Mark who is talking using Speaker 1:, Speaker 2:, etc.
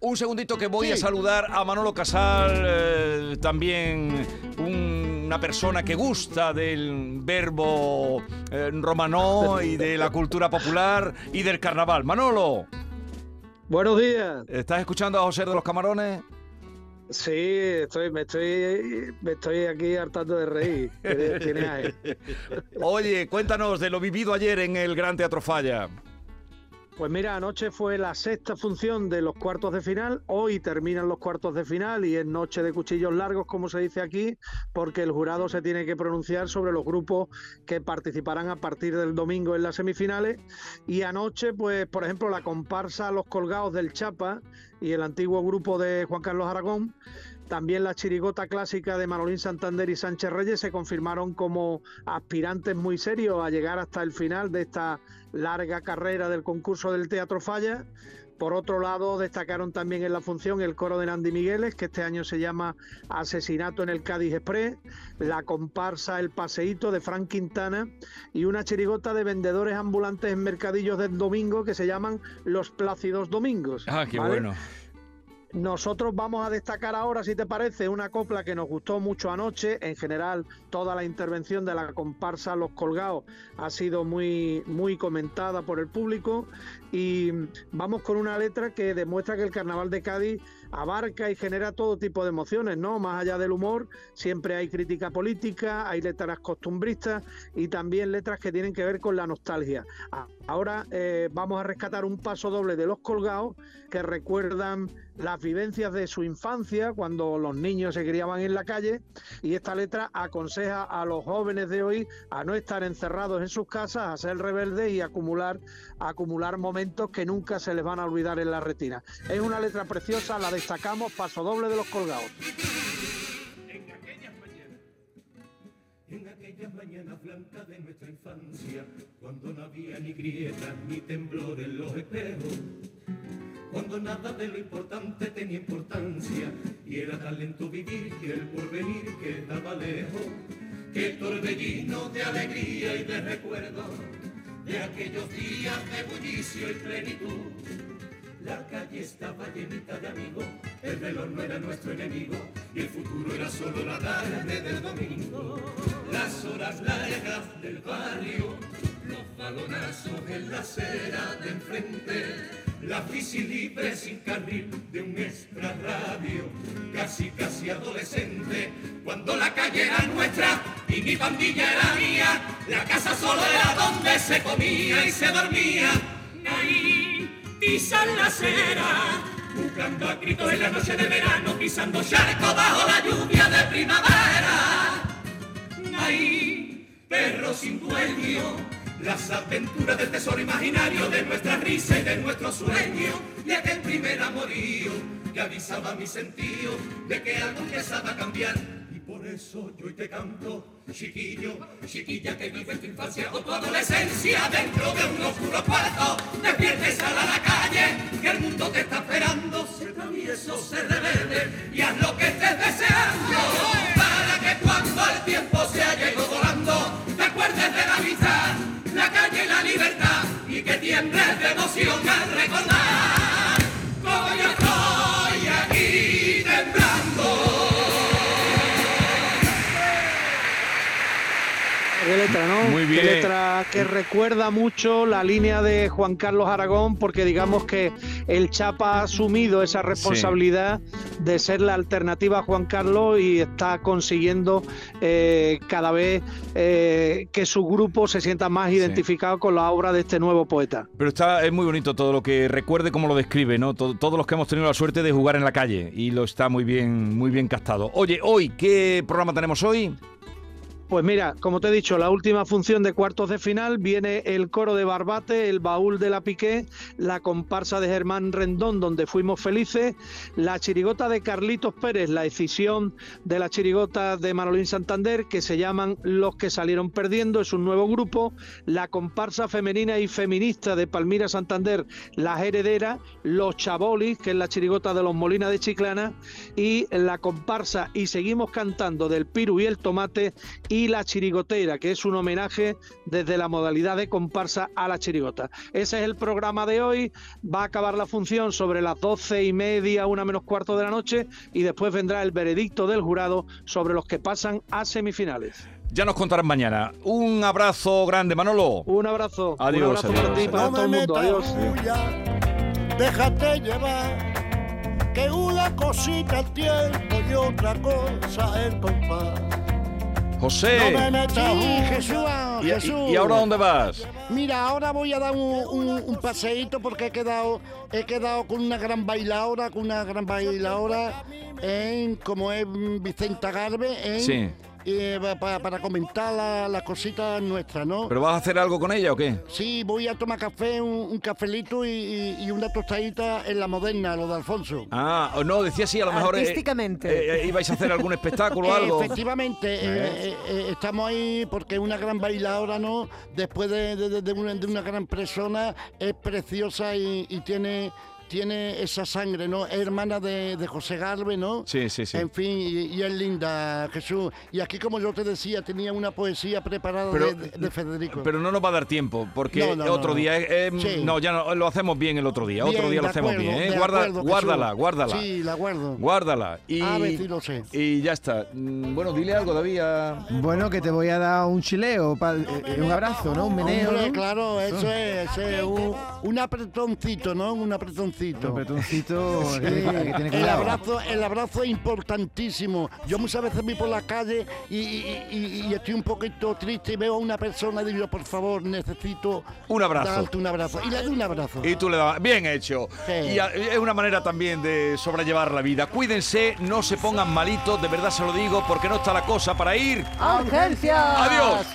Speaker 1: un segundito que voy a saludar a Manolo Casal, eh, también una persona que gusta del verbo eh, romano y de la cultura popular y del carnaval. Manolo.
Speaker 2: Buenos días.
Speaker 1: ¿Estás escuchando a José de los Camarones?
Speaker 2: Sí, estoy, me estoy, me estoy aquí hartando de reír.
Speaker 1: Oye, cuéntanos de lo vivido ayer en el Gran Teatro Falla.
Speaker 2: Pues mira, anoche fue la sexta función de los cuartos de final, hoy terminan los cuartos de final y es noche de cuchillos largos, como se dice aquí, porque el jurado se tiene que pronunciar sobre los grupos que participarán a partir del domingo en las semifinales. Y anoche, pues, por ejemplo, la comparsa Los Colgados del Chapa y el antiguo grupo de Juan Carlos Aragón también la chirigota clásica de Manolín Santander y Sánchez Reyes se confirmaron como aspirantes muy serios a llegar hasta el final de esta larga carrera del concurso del Teatro Falla. Por otro lado, destacaron también en la función el coro de Nandi Migueles, que este año se llama Asesinato en el Cádiz Express, la comparsa El Paseíto de Frank Quintana y una chirigota de vendedores ambulantes en mercadillos del domingo que se llaman Los Plácidos Domingos.
Speaker 1: Ah, qué bueno.
Speaker 2: Nosotros vamos a destacar ahora, si te parece, una copla que nos gustó mucho anoche. En general, toda la intervención de la comparsa Los Colgados ha sido muy, muy comentada por el público. Y vamos con una letra que demuestra que el Carnaval de Cádiz abarca y genera todo tipo de emociones, ¿no? Más allá del humor, siempre hay crítica política, hay letras costumbristas y también letras que tienen que ver con la nostalgia. Ahora eh, vamos a rescatar un paso doble de los colgados que recuerdan las vivencias de su infancia cuando los niños se criaban en la calle y esta letra aconseja a los jóvenes de hoy a no estar encerrados en sus casas, a ser rebeldes y acumular, acumular momentos que nunca se les van a olvidar en la retina. Es una letra preciosa, la destacamos, paso doble de los colgados.
Speaker 3: En aquellas mañanas blancas de nuestra infancia, cuando no había ni grietas ni temblor en los espejos cuando nada de lo importante tenía importancia y era talento vivir y el porvenir quedaba lejos. Qué torbellino de alegría y de recuerdo de aquellos días de bullicio y plenitud. La calle estaba llenita de amigos, el reloj no era nuestro enemigo y el futuro era solo la tarde del domingo. Las horas largas del barrio, los balonazos en la acera de enfrente la bici libre sin carril de un extra radio, casi casi adolescente, cuando la calle era nuestra y mi pandilla era mía, la casa solo era donde se comía y se dormía. Ahí pisan la acera, buscando a gritos en la noche de verano, pisando charco bajo la lluvia de primavera. Ahí, perro sin dueño las aventuras del tesoro imaginario de nuestra risa y de nuestro sueño. Y aquel primer amorío que avisaba mi sentido de que algo empezaba a cambiar. Y por eso yo hoy te canto chiquillo, chiquilla que vive tu infancia o tu adolescencia. Dentro de un oscuro cuarto despiertes a la calle que el mundo te está esperando. Se travieso, se rebelde tiembles de emoción al recordar
Speaker 2: letra, ¿no? Muy bien. Qué letra que recuerda mucho la línea de Juan Carlos Aragón, porque digamos que el Chapa ha asumido esa responsabilidad de ser la alternativa a Juan Carlos y está consiguiendo eh, cada vez eh, que su grupo se sienta más identificado con la obra de este nuevo poeta.
Speaker 1: Pero está, es muy bonito todo lo que recuerde como lo describe, ¿no? todos los que hemos tenido la suerte de jugar en la calle y lo está muy bien, muy bien captado. Oye, hoy, ¿qué programa tenemos hoy?
Speaker 2: Pues mira, como te he dicho, la última función de cuartos de final viene el coro de Barbate, el baúl de la Piqué, la comparsa de Germán Rendón, donde fuimos felices, la chirigota de Carlitos Pérez, la decisión de la chirigota de Manolín Santander, que se llaman Los que salieron perdiendo, es un nuevo grupo, la comparsa femenina y feminista de Palmira Santander, la heredera, los chabolis, que es la chirigota de los Molinas de Chiclana, y la comparsa y seguimos cantando del Piru y el Tomate y y La Chirigotera, que es un homenaje desde la modalidad de comparsa a la chirigota. Ese es el programa de hoy. Va a acabar la función sobre las doce y media, una menos cuarto de la noche, y después vendrá el veredicto del jurado sobre los que pasan a semifinales.
Speaker 1: Ya nos contarán mañana. Un abrazo grande, Manolo.
Speaker 2: Un abrazo.
Speaker 1: Adiós,
Speaker 2: Un abrazo
Speaker 1: adiós.
Speaker 2: para ti para
Speaker 4: No
Speaker 2: todo el mundo. Adiós.
Speaker 4: déjate llevar, que una cosita el tiempo y otra cosa el compás.
Speaker 1: José.
Speaker 4: No me metas
Speaker 5: Sí,
Speaker 4: bulla.
Speaker 5: Jesús,
Speaker 1: ¿Y,
Speaker 5: Jesús.
Speaker 1: y- y ahora dónde vas?
Speaker 5: Mira, ahora voy a dar un, un- un paseíto porque he quedado, he quedado con una gran bailadora, con una gran bailadora en, como es Vicenta Garbe, en,
Speaker 1: Sí.
Speaker 5: Eh, pa- pa- para comentar la- las cositas nuestras, ¿no?
Speaker 1: ¿Pero vas a hacer algo con ella o qué?
Speaker 5: Sí, voy a tomar café, un, un cafelito y, y- y una tostadita en la moderna, lo de Alfonso.
Speaker 1: Ah, no, decía sí, a lo mejor. eh,
Speaker 6: Artísticamente.
Speaker 1: eh, eh, ¿Ibais a hacer algún espectáculo o algo?
Speaker 5: Efectivamente, eh, eh, eh, estamos ahí porque es una gran bailadora, ¿no? Después de, de- de- de una, de una gran persona, es preciosa y, y tiene, tiene esa sangre, ¿no? Es hermana de, de José Garbe, ¿no?
Speaker 1: Sí, sí, sí.
Speaker 5: En fin, y, y es linda, Jesús. Y aquí, como yo te decía, tenía una poesía preparada
Speaker 1: Pero-
Speaker 5: de, de Federico.
Speaker 1: Pero no nos va a dar tiempo, porque
Speaker 5: No, no,
Speaker 1: otro
Speaker 5: no.
Speaker 1: día. eh,
Speaker 5: Sí.
Speaker 1: No, ya no, lo hacemos bien el otro día. otro día lo hacemos
Speaker 5: acuerdo,
Speaker 1: bien. ¿eh? Guarda,
Speaker 5: acuerdo, Jesús.
Speaker 1: guárdala, guárdala.
Speaker 5: Sí, la guardo.
Speaker 1: Guárdala. Y,
Speaker 5: A ver si lo sé.
Speaker 1: Y ya está. Mm, Bueno, dile algo, David. a-
Speaker 7: Bueno, que te voy a dar un chileo, pa- eh, un abrazo, ¿no? Un meneo.
Speaker 5: Claro, eso es, eso es un, un apretoncito, ¿no? Un apretoncito.
Speaker 7: Un petuncito que tiene, que tiene
Speaker 5: El abrazo, el abrazo es importantísimo. Yo muchas veces voy por la calle y, y- y- y estoy un poquito triste y veo a una persona y digo, por favor, necesito
Speaker 1: Un abrazo.
Speaker 5: darte un abrazo. Y le doy un abrazo.
Speaker 1: Y tú le das. Bien hecho.
Speaker 5: Sí.
Speaker 1: Y a- es una manera también de sobrellevar la vida. Cuídense, no se pongan malitos, de verdad se lo digo, porque no está la cosa para ir.
Speaker 6: ¡Urgencia!
Speaker 1: Adiós.